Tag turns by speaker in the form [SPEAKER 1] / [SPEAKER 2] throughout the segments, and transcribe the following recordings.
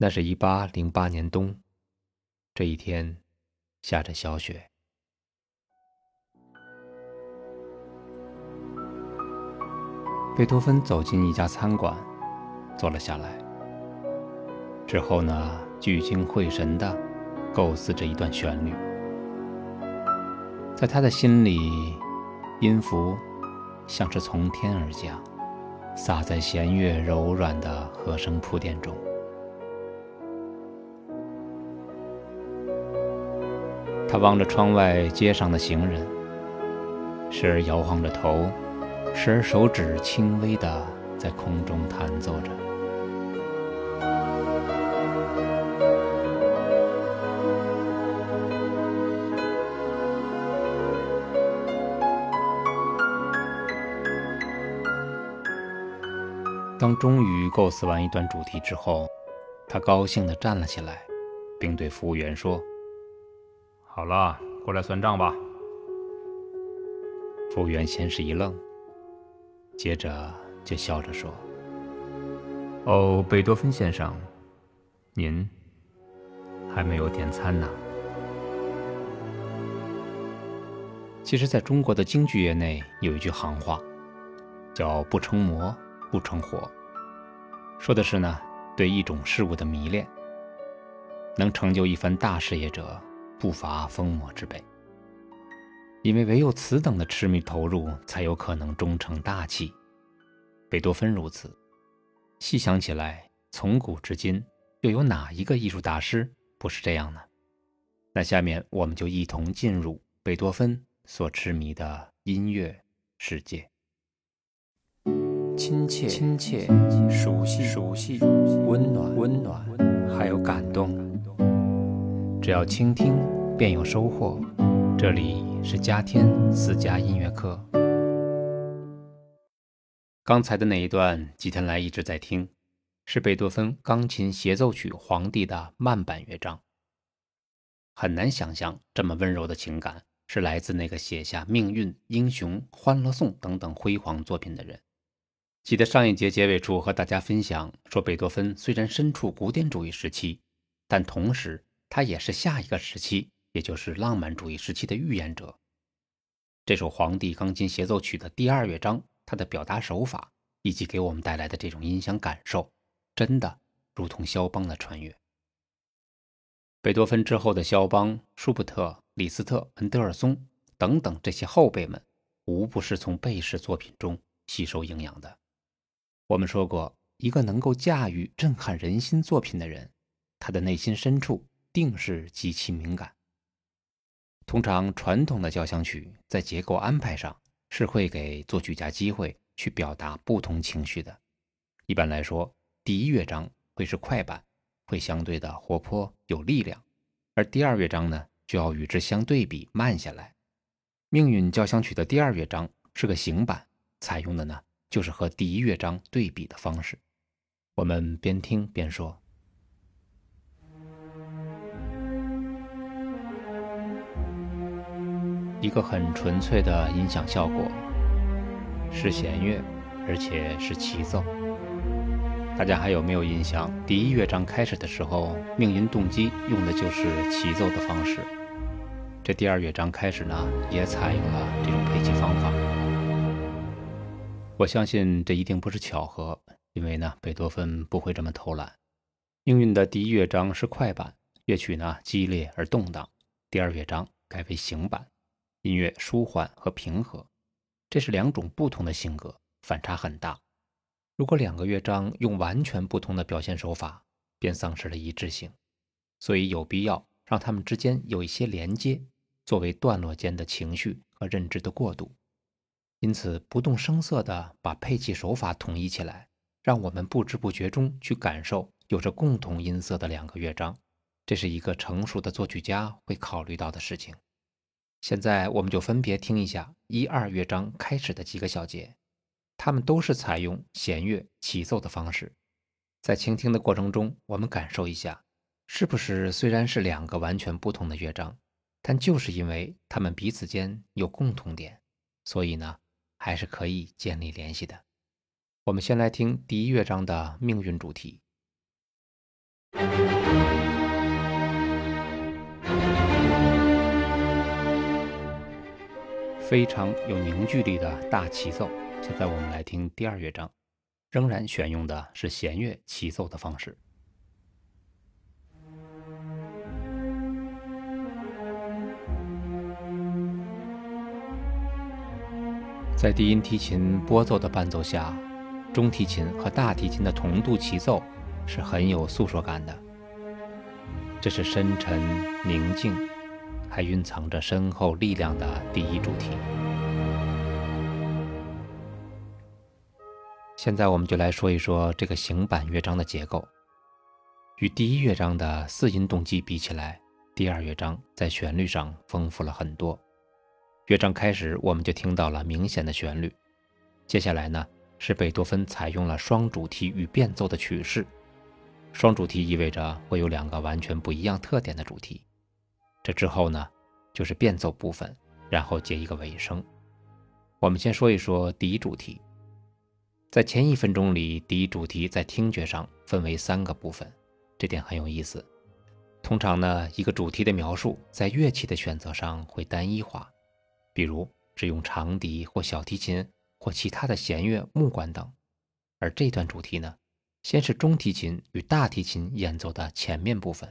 [SPEAKER 1] 那是一八零八年冬，这一天下着小雪。贝多芬走进一家餐馆，坐了下来。之后呢，聚精会神地构思着一段旋律。在他的心里，音符像是从天而降，洒在弦乐柔软的和声铺垫中。他望着窗外街上的行人，时而摇晃着头，时而手指轻微的在空中弹奏着。当终于构思完一段主题之后，他高兴地站了起来，并对服务员说。好了，过来算账吧。服务员先是一愣，接着就笑着说：“哦，贝多芬先生，您还没有点餐呢。”其实，在中国的京剧业内有一句行话，叫“不成魔不成活”，说的是呢，对一种事物的迷恋，能成就一番大事业者。不乏疯魔之辈，因为唯有此等的痴迷投入，才有可能终成大器。贝多芬如此，细想起来，从古至今，又有哪一个艺术大师不是这样呢？那下面我们就一同进入贝多芬所痴迷的音乐世界，亲切、亲切、熟悉、熟悉、温暖、温暖，还有感动。只要倾听，便有收获。这里是嘉天私家音乐课。刚才的那一段，吉天来一直在听，是贝多芬钢琴协奏曲《皇帝》的慢板乐章。很难想象，这么温柔的情感是来自那个写下《命运》《英雄》《欢乐颂》等等辉煌作品的人。记得上一节结尾处和大家分享说，贝多芬虽然身处古典主义时期，但同时。他也是下一个时期，也就是浪漫主义时期的预言者。这首《皇帝钢琴协奏曲》的第二乐章，它的表达手法以及给我们带来的这种音响感受，真的如同肖邦的穿越。贝多芬之后的肖邦、舒伯特、李斯特、恩德尔松等等这些后辈们，无不是从贝氏作品中吸收营养的。我们说过，一个能够驾驭震撼人心作品的人，他的内心深处。定是极其敏感。通常传统的交响曲在结构安排上是会给作曲家机会去表达不同情绪的。一般来说，第一乐章会是快板，会相对的活泼有力量，而第二乐章呢就要与之相对比慢下来。命运交响曲的第二乐章是个行板，采用的呢就是和第一乐章对比的方式。我们边听边说。一个很纯粹的音响效果，是弦乐，而且是齐奏。大家还有没有印象？第一乐章开始的时候，命运动机用的就是齐奏的方式。这第二乐章开始呢，也采用了这种配器方法。我相信这一定不是巧合，因为呢，贝多芬不会这么偷懒。命运的第一乐章是快板，乐曲呢激烈而动荡；第二乐章改为行板。音乐舒缓和平和，这是两种不同的性格，反差很大。如果两个乐章用完全不同的表现手法，便丧失了一致性。所以有必要让他们之间有一些连接，作为段落间的情绪和认知的过渡。因此，不动声色地把配器手法统一起来，让我们不知不觉中去感受有着共同音色的两个乐章，这是一个成熟的作曲家会考虑到的事情。现在我们就分别听一下一二乐章开始的几个小节，它们都是采用弦乐起奏的方式。在倾听的过程中，我们感受一下是不是虽然是两个完全不同的乐章，但就是因为他们彼此间有共同点，所以呢还是可以建立联系的。我们先来听第一乐章的命运主题。非常有凝聚力的大齐奏。现在我们来听第二乐章，仍然选用的是弦乐齐奏的方式。在低音提琴拨奏的伴奏下，中提琴和大提琴的同度齐奏是很有诉说感的。这是深沉宁静。还蕴藏着深厚力量的第一主题。现在我们就来说一说这个行板乐章的结构。与第一乐章的四音动机比起来，第二乐章在旋律上丰富了很多。乐章开始我们就听到了明显的旋律，接下来呢是贝多芬采用了双主题与变奏的曲式。双主题意味着会有两个完全不一样特点的主题。这之后呢，就是变奏部分，然后接一个尾声。我们先说一说第一主题。在前一分钟里，第一主题在听觉上分为三个部分，这点很有意思。通常呢，一个主题的描述在乐器的选择上会单一化，比如只用长笛或小提琴或其他的弦乐、木管等。而这段主题呢，先是中提琴与大提琴演奏的前面部分。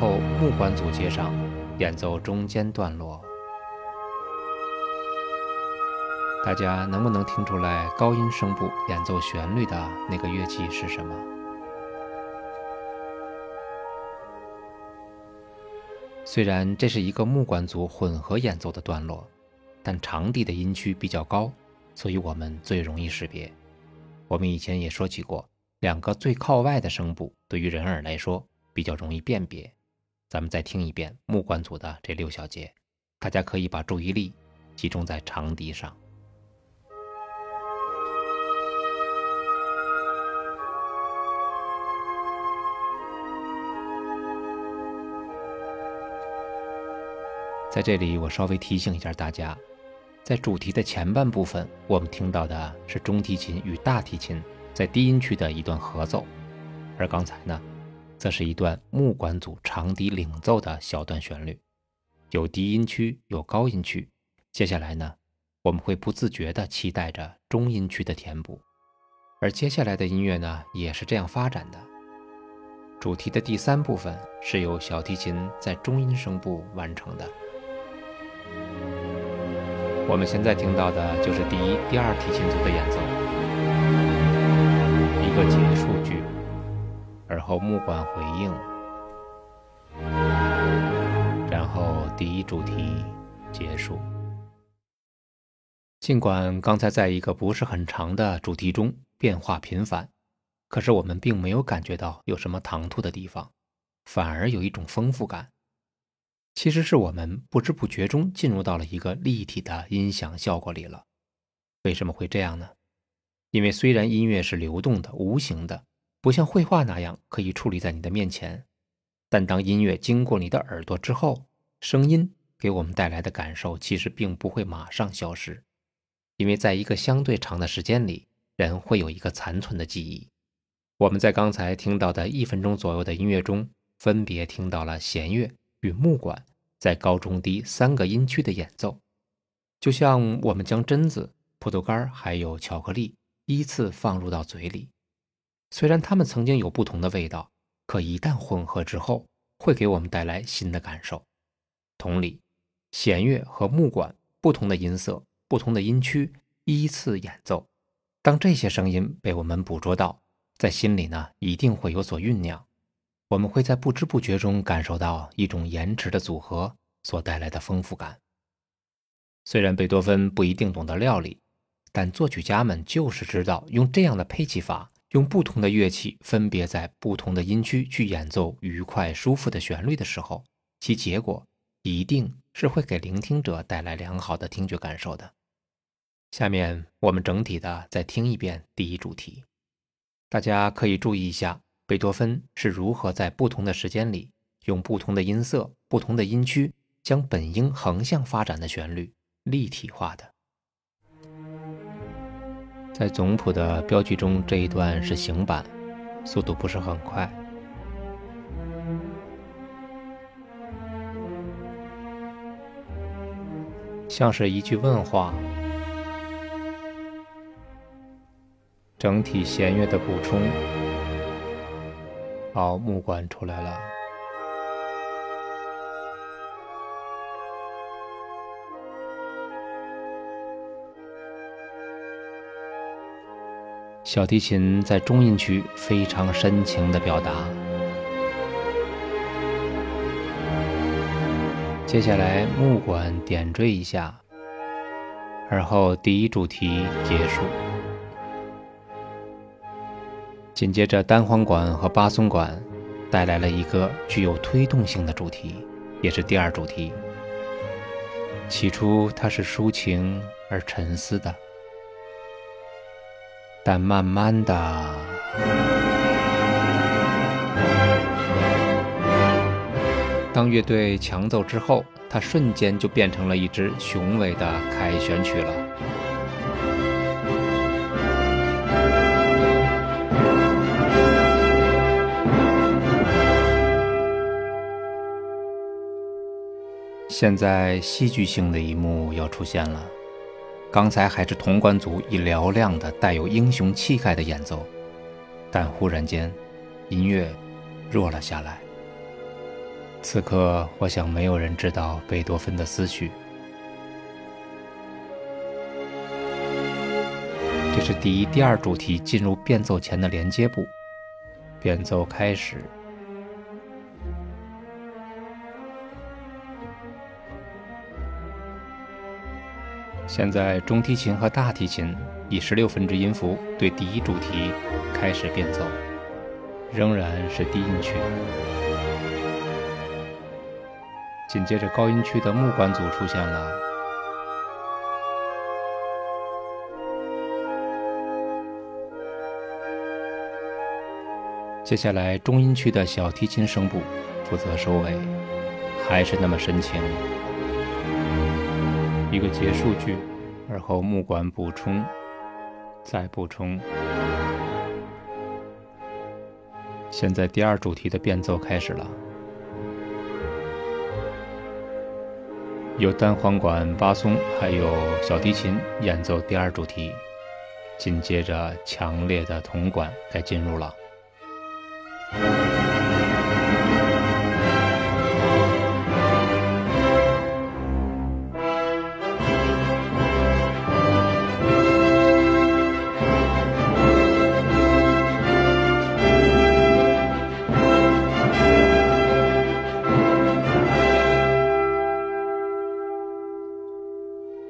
[SPEAKER 1] 后木管组接上，演奏中间段落。大家能不能听出来高音声部演奏旋律的那个乐器是什么？虽然这是一个木管组混合演奏的段落，但长笛的音区比较高，所以我们最容易识别。我们以前也说起过，两个最靠外的声部对于人耳来说。比较容易辨别，咱们再听一遍木管组的这六小节，大家可以把注意力集中在长笛上。在这里，我稍微提醒一下大家，在主题的前半部分，我们听到的是中提琴与大提琴在低音区的一段合奏，而刚才呢？则是一段木管组长笛领奏的小段旋律，有低音区，有高音区。接下来呢，我们会不自觉地期待着中音区的填补，而接下来的音乐呢，也是这样发展的。主题的第三部分是由小提琴在中音声部完成的。我们现在听到的就是第一、第二提琴组的演奏，后木管回应，然后第一主题结束。尽管刚才在一个不是很长的主题中变化频繁，可是我们并没有感觉到有什么唐突的地方，反而有一种丰富感。其实是我们不知不觉中进入到了一个立体的音响效果里了。为什么会这样呢？因为虽然音乐是流动的、无形的。不像绘画那样可以矗立在你的面前，但当音乐经过你的耳朵之后，声音给我们带来的感受其实并不会马上消失，因为在一个相对长的时间里，人会有一个残存的记忆。我们在刚才听到的一分钟左右的音乐中，分别听到了弦乐与木管在高中低三个音区的演奏，就像我们将榛子、葡萄干还有巧克力依次放入到嘴里。虽然它们曾经有不同的味道，可一旦混合之后，会给我们带来新的感受。同理，弦乐和木管不同的音色、不同的音区依次演奏，当这些声音被我们捕捉到，在心里呢，一定会有所酝酿。我们会在不知不觉中感受到一种延迟的组合所带来的丰富感。虽然贝多芬不一定懂得料理，但作曲家们就是知道用这样的配器法。用不同的乐器分别在不同的音区去演奏愉快舒服的旋律的时候，其结果一定是会给聆听者带来良好的听觉感受的。下面我们整体的再听一遍第一主题，大家可以注意一下贝多芬是如何在不同的时间里用不同的音色、不同的音区将本应横向发展的旋律立体化的。在总谱的标记中，这一段是行板，速度不是很快，像是一句问话。整体弦乐的补充，好，木管出来了。小提琴在中音区非常深情的表达。接下来木管点缀一下，而后第一主题结束。紧接着，单簧管和巴松管带来了一个具有推动性的主题，也是第二主题。起初它是抒情而沉思的，但慢慢的，当乐队强奏之后，它瞬间就变成了一支雄伟的凯旋曲了。现在戏剧性的一幕要出现了。刚才还是铜管组以嘹亮的、带有英雄气概的演奏，但忽然间，音乐弱了下来。此刻，我想没有人知道贝多芬的思绪。这是第一、第二主题进入变奏前的连接部，变奏开始。现在中提琴和大提琴以十六分之音符对第一主题开始变奏，仍然是低音区。紧接着高音区的木管组出现了，接下来中音区的小提琴声部负责收尾，还是那么深情。一个结束句，而后木管补充，再补充。现在第二主题的变奏开始了，由单簧管、巴松还有小提琴演奏第二主题，紧接着强烈的铜管该进入了。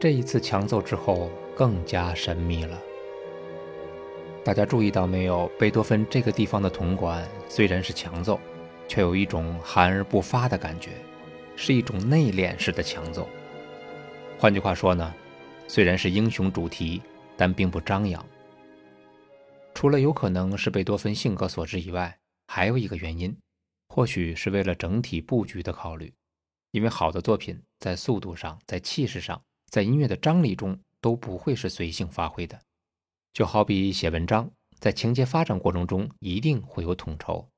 [SPEAKER 1] 这一次强奏之后更加神秘了。大家注意到没有？贝多芬这个地方的铜管虽然是强奏，却有一种含而不发的感觉，是一种内敛式的强奏。换句话说呢，虽然是英雄主题，但并不张扬。除了有可能是贝多芬性格所致以外，还有一个原因，或许是为了整体布局的考虑。因为好的作品在速度上，在气势上。在音乐的张力中都不会是随性发挥的，就好比写文章，在情节发展过程中一定会有统筹，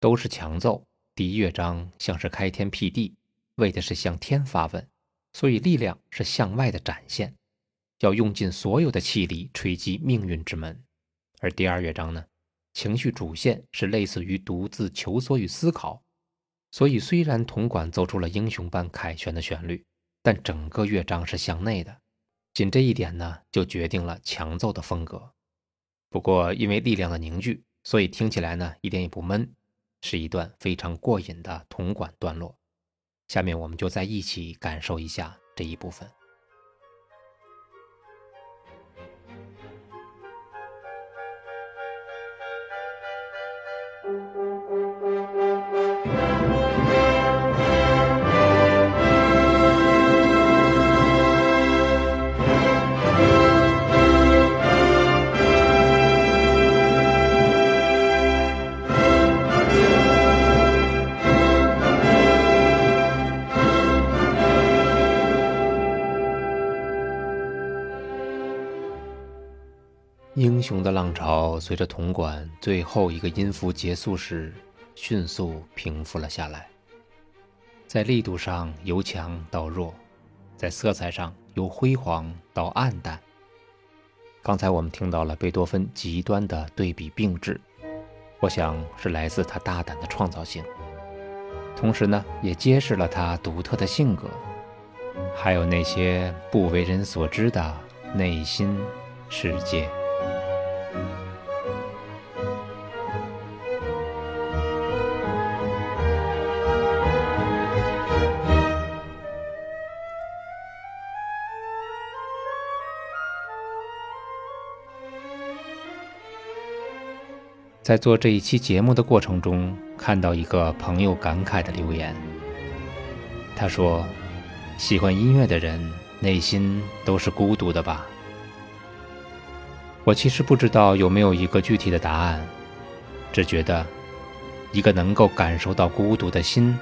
[SPEAKER 1] 都是强奏。第一乐章像是开天辟地，为的是向天发问，所以力量是向外的展现，要用尽所有的气力锤击命运之门。而第二乐章呢，情绪主线是类似于独自求索与思考，所以虽然铜管奏出了英雄般凯旋的旋律。但整个乐章是向内的，仅这一点呢，就决定了强奏的风格。不过因为力量的凝聚，所以听起来呢一点也不闷，是一段非常过瘾的铜管段落。下面我们就再一起感受一下这一部分。英雄的浪潮随着铜管最后一个音符结束时，迅速平复了下来。在力度上由强到弱，在色彩上由辉煌到暗淡。刚才我们听到了贝多芬极端的对比并置，我想是来自他大胆的创造性，同时呢，也揭示了他独特的性格，还有那些不为人所知的内心世界。在做这一期节目的过程中，看到一个朋友感慨的留言。他说：“喜欢音乐的人内心都是孤独的吧？”我其实不知道有没有一个具体的答案，只觉得一个能够感受到孤独的心，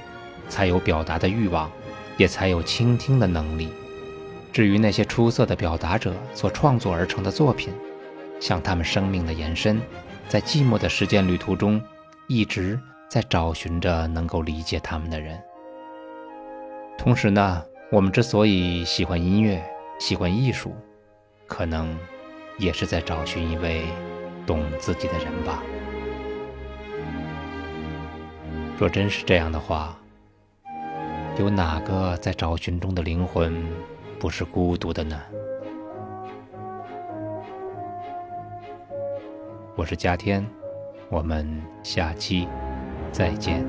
[SPEAKER 1] 才有表达的欲望，也才有倾听的能力。至于那些出色的表达者所创作而成的作品，像他们生命的延伸。在寂寞的时间旅途中，一直在找寻着能够理解他们的人。同时呢，我们之所以喜欢音乐、喜欢艺术，可能也是在找寻一位懂自己的人吧。若真是这样的话，有哪个在找寻中的灵魂不是孤独的呢？我是嘉天，我们下期再见。